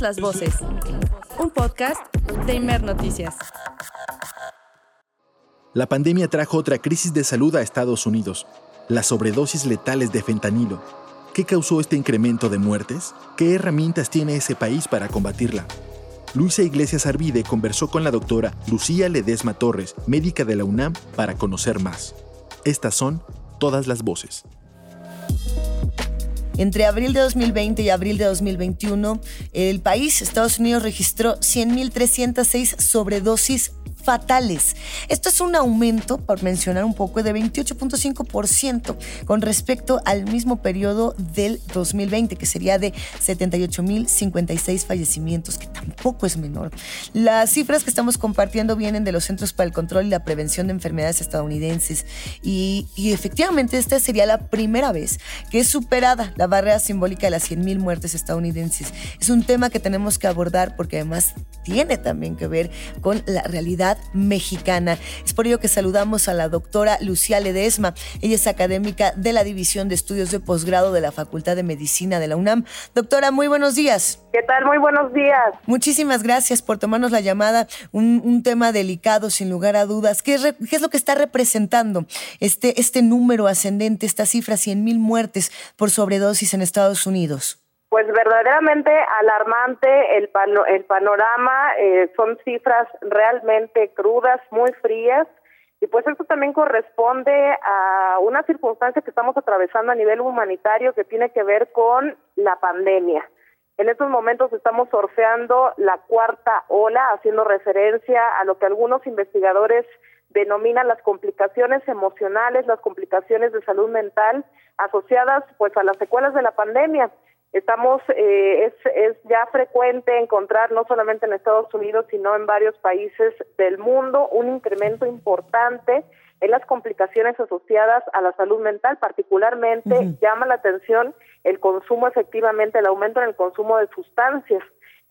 Las voces. Un podcast de Imer Noticias. La pandemia trajo otra crisis de salud a Estados Unidos, las sobredosis letales de fentanilo. ¿Qué causó este incremento de muertes? ¿Qué herramientas tiene ese país para combatirla? Luisa Iglesias Arvide conversó con la doctora Lucía Ledesma Torres, médica de la UNAM, para conocer más. Estas son todas las voces. Entre abril de 2020 y abril de 2021, el país, Estados Unidos, registró 100.306 sobredosis fatales. Esto es un aumento, por mencionar un poco, de 28.5% con respecto al mismo periodo del 2020, que sería de 78.056 fallecimientos, que tampoco es menor. Las cifras que estamos compartiendo vienen de los Centros para el Control y la Prevención de Enfermedades estadounidenses y, efectivamente esta sería la primera vez que es superada la barrera simbólica de las 100.000 muertes estadounidenses. Es un tema que tenemos que abordar porque además tiene también que ver con la realidad mexicana. Es por ello que saludamos a la doctora Lucía Ledesma. Ella es académica de la División de Estudios de Posgrado de la Facultad de Medicina de la UNAM. Doctora, muy buenos días. ¿Qué tal? Muy buenos días. Muchísimas gracias por tomarnos la llamada. Un, tema delicado, sin lugar a dudas. ¿Qué es, lo que está representando este, este número ascendente, esta cifra, 100 mil muertes por sobredosis en Estados Unidos? Pues verdaderamente alarmante el, el panorama, eh, son cifras realmente crudas, muy frías, y pues esto también corresponde a una circunstancia que estamos atravesando a nivel humanitario que tiene que ver con la pandemia. En estos momentos estamos sorfeando la cuarta ola, haciendo referencia a lo que algunos investigadores denominan las complicaciones emocionales, las complicaciones de salud mental asociadas pues a las secuelas de la pandemia. Estamos, eh, es, es ya frecuente encontrar, no solamente en Estados Unidos, sino en varios países del mundo, un incremento importante en las complicaciones asociadas a la salud mental. Particularmente llama la atención el consumo, efectivamente, el aumento en el consumo de sustancias.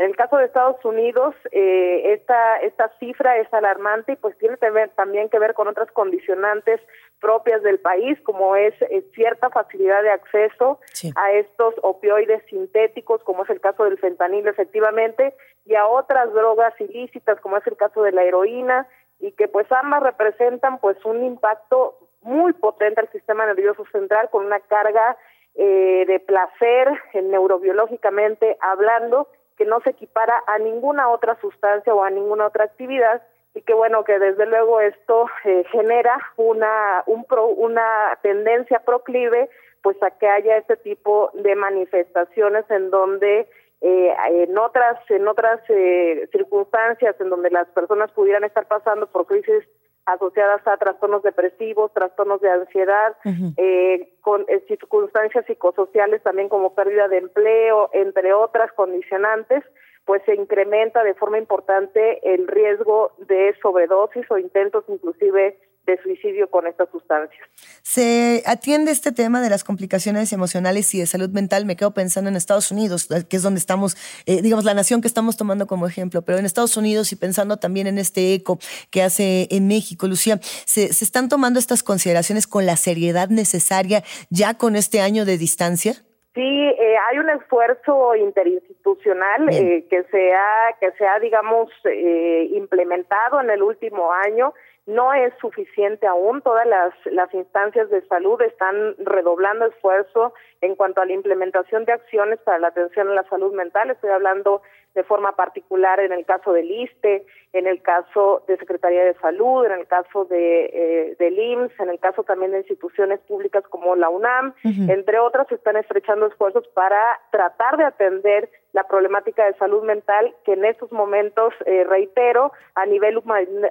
En el caso de Estados Unidos, eh, esta, esta cifra es alarmante y pues tiene que ver, también que ver con otras condicionantes propias del país, como es eh, cierta facilidad de acceso a estos opioides sintéticos, como es el caso del fentanilo, efectivamente, y a otras drogas ilícitas, como es el caso de la heroína, y que pues ambas representan pues un impacto muy potente al sistema nervioso central con una carga eh, de placer neurobiológicamente hablando que no se equipara a ninguna otra sustancia o a ninguna otra actividad y que bueno que desde luego esto eh, genera una un una tendencia proclive pues a que haya este tipo de manifestaciones en donde eh, en otras en otras eh, circunstancias en donde las personas pudieran estar pasando por crisis asociadas a trastornos depresivos, trastornos de ansiedad, eh, con eh, circunstancias psicosociales también como pérdida de empleo, entre otras condicionantes, pues se incrementa de forma importante el riesgo de sobredosis o intentos inclusive de suicidio con estas sustancias. Se atiende este tema de las complicaciones emocionales y de salud mental, me quedo pensando en Estados Unidos, que es donde estamos, eh, digamos, la nación que estamos tomando como ejemplo, pero en Estados Unidos y pensando también en este eco que hace en México, Lucía, ¿se, se están tomando estas consideraciones con la seriedad necesaria ya con este año de distancia? Sí, eh, hay un esfuerzo interinstitucional eh, que se ha, que se ha, digamos, eh, implementado en el último año no es suficiente aún. Todas las, las instancias de salud están redoblando esfuerzo en cuanto a la implementación de acciones para la atención a la salud mental. Estoy hablando de forma particular en el caso del ISTE, en el caso de Secretaría de Salud, en el caso de eh, del IMSS, en el caso también de instituciones públicas como la UNAM, entre otras, están estrechando esfuerzos para tratar de atender la problemática de salud mental que en estos momentos, eh, reitero, a nivel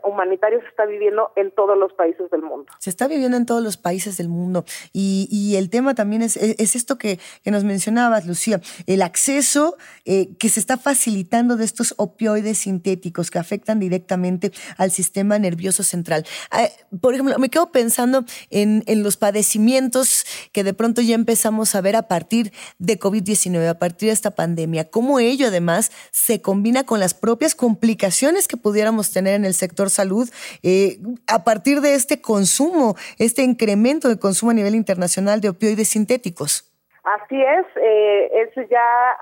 humanitario se está viviendo en todos los países del mundo. Se está viviendo en todos los países del mundo y, y el tema también es, es esto que, que, nos mencionabas, Lucía, el acceso eh, que se está facilitando de estos opioides sintéticos que afectan directamente al sistema nervioso central. Ah, por ejemplo, me quedo pensando en, en los padecimientos que de pronto ya empezamos a ver a partir de COVID-19, a partir de esta pandemia cómo ello además se combina con las propias complicaciones que pudiéramos tener en el sector salud eh, a partir de este consumo, este incremento de consumo a nivel internacional de opioides sintéticos. Así es, eh, es ya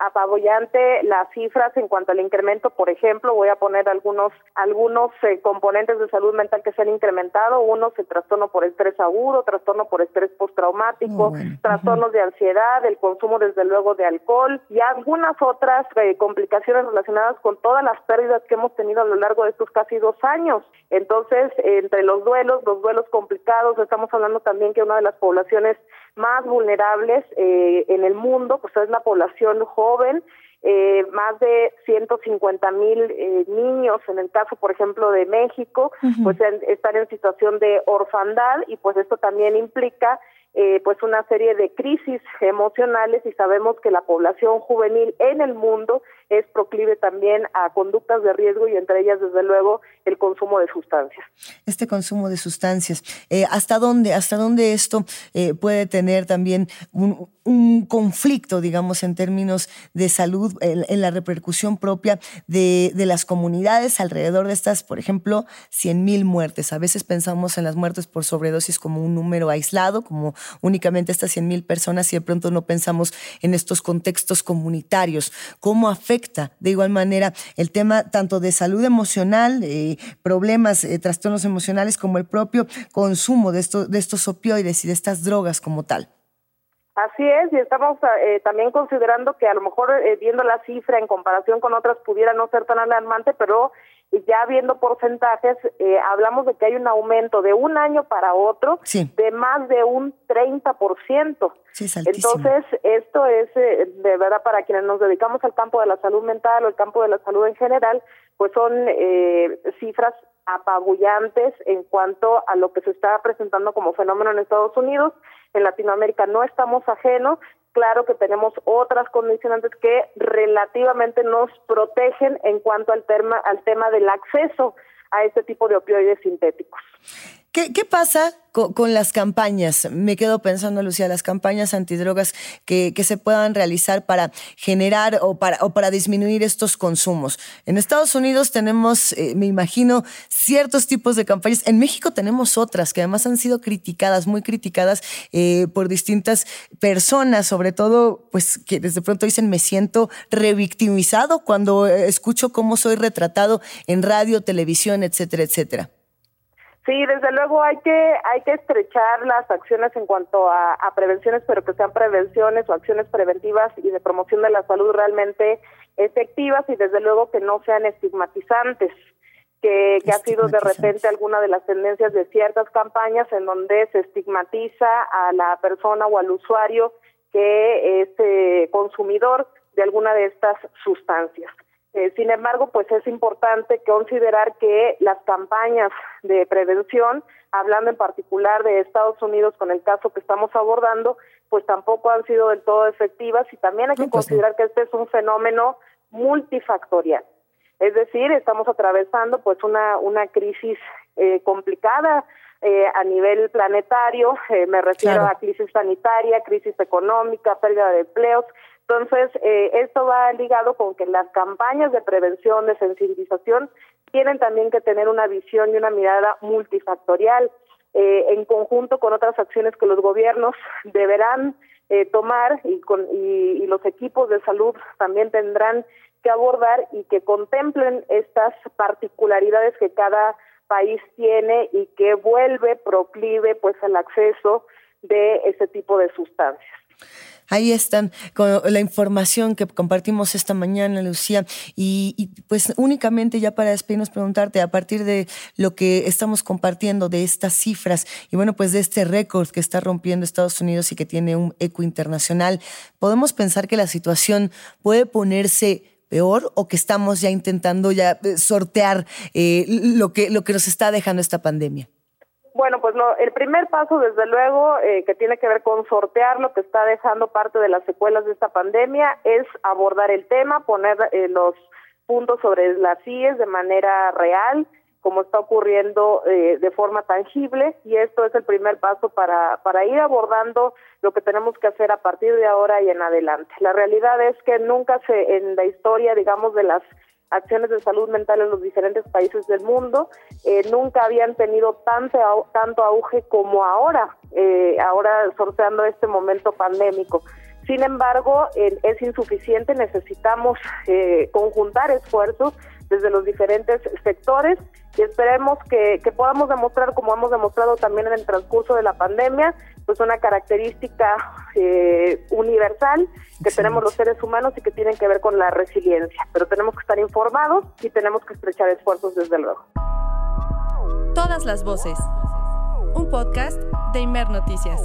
apabullante las cifras en cuanto al incremento. Por ejemplo, voy a poner algunos algunos eh, componentes de salud mental que se han incrementado. Uno es el trastorno por estrés agudo, trastorno por estrés postraumático, trastornos de ansiedad, el consumo desde luego de alcohol y algunas otras eh, complicaciones relacionadas con todas las pérdidas que hemos tenido a lo largo de estos casi dos años. Entonces, entre los duelos, los duelos complicados, estamos hablando también que una de las poblaciones más vulnerables eh, en el mundo, pues es la población joven, eh, más de 150 mil eh, niños, en el caso, por ejemplo, de México, pues están en situación de orfandad y pues esto también implica eh, pues una serie de crisis emocionales y sabemos que la población juvenil en el mundo es proclive también a conductas de riesgo y entre ellas desde luego el consumo de sustancias. Este consumo de sustancias, eh, ¿hasta dónde hasta dónde esto eh, puede tener también un, conflicto, digamos, en términos de salud, en, la repercusión propia de, de, las comunidades alrededor de estas, por ejemplo, 100 mil muertes? A veces pensamos en las muertes por sobredosis como un número aislado, como únicamente estas 100 mil personas y de pronto no pensamos en estos contextos comunitarios. ¿Cómo afecta de igual manera el tema tanto de salud emocional, eh, problemas, eh, trastornos emocionales, como el propio consumo de, estos de estos opioides y de estas drogas como tal? Así es, y estamos eh, también considerando que a lo mejor viendo la cifra en comparación con otras pudiera no ser tan alarmante, pero ya viendo porcentajes, eh, hablamos de que hay un aumento de un año para otro de más de un 30%. Sí, Entonces, esto es eh, de verdad para quienes nos dedicamos al campo de la salud mental o el campo de la salud en general, pues son eh, cifras apabullantes en cuanto a lo que se está presentando como fenómeno en Estados Unidos. En Latinoamérica no estamos ajenos claro que tenemos otras condicionantes que relativamente nos protegen en cuanto al tema, al tema del acceso a este tipo de opioides sintéticos. ¿Qué, pasa con, las campañas? Me quedo pensando, Lucía, las campañas antidrogas que, que se puedan realizar para generar o para, o para disminuir estos consumos. En Estados Unidos tenemos, eh, me imagino, ciertos tipos de campañas. En México tenemos otras que además han sido criticadas, muy criticadas eh, por distintas personas, sobre todo, pues que desde pronto dicen me siento revictimizado cuando eh, escucho cómo soy retratado en radio, televisión, etcétera, etcétera. Sí, desde luego hay que hay que estrechar las acciones en cuanto a, prevenciones, pero que sean prevenciones o acciones preventivas y de promoción de la salud realmente efectivas y desde luego que no sean estigmatizantes, que, que ha sido de repente alguna de las tendencias de ciertas campañas en donde se estigmatiza a la persona o al usuario que es eh, consumidor de alguna de estas sustancias. Eh, sin embargo, pues es importante considerar que las campañas de prevención, hablando en particular de Estados Unidos con el caso que estamos abordando, pues tampoco han sido del todo efectivas y también hay que pues considerar que este es un fenómeno multifactorial. Es decir, estamos atravesando pues una, una crisis eh, complicada eh, a nivel planetario, me refiero a crisis sanitaria, crisis económica, pérdida de empleos, entonces, eh, esto va ligado con que las campañas de prevención, de sensibilización, tienen también que tener una visión y una mirada multifactorial, eh, en conjunto con otras acciones que los gobiernos deberán eh, tomar y, con, y, los equipos de salud también tendrán que abordar y que contemplen estas particularidades que cada país tiene y que vuelve proclive pues al acceso de ese tipo de sustancias. Ahí están con la información que compartimos esta mañana, Lucía. Y, pues únicamente ya para despedirnos, preguntarte a partir de lo que estamos compartiendo, de estas cifras y bueno, pues de este récord que está rompiendo Estados Unidos y que tiene un eco internacional, ¿podemos pensar que la situación puede ponerse peor o que estamos ya intentando ya eh, sortear eh, lo, que, lo que nos está dejando esta pandemia? Bueno, pues el primer paso, desde luego, eh, que tiene que ver con sortear lo que está dejando parte de las secuelas de esta pandemia, es abordar el tema, poner eh, los puntos sobre las CIES de manera real, como está ocurriendo eh, de forma tangible, y esto es el primer paso para, para ir abordando lo que tenemos que hacer a partir de ahora y en adelante. La realidad es que nunca se, en la historia, digamos, de las acciones de salud mental en los diferentes países del mundo. Eh, nunca habían tenido tanto, tanto auge como ahora, eh, ahora sorteando este momento pandémico. Sin embargo, es insuficiente, necesitamos conjuntar esfuerzos desde los diferentes sectores y esperemos que, podamos demostrar, como hemos demostrado también en el transcurso de la pandemia, pues una característica eh, universal que tenemos los seres humanos y que tienen que ver con la resiliencia. Pero tenemos que estar informados y tenemos que estrechar esfuerzos desde luego. Todas las voces. Un podcast de Imer Noticias.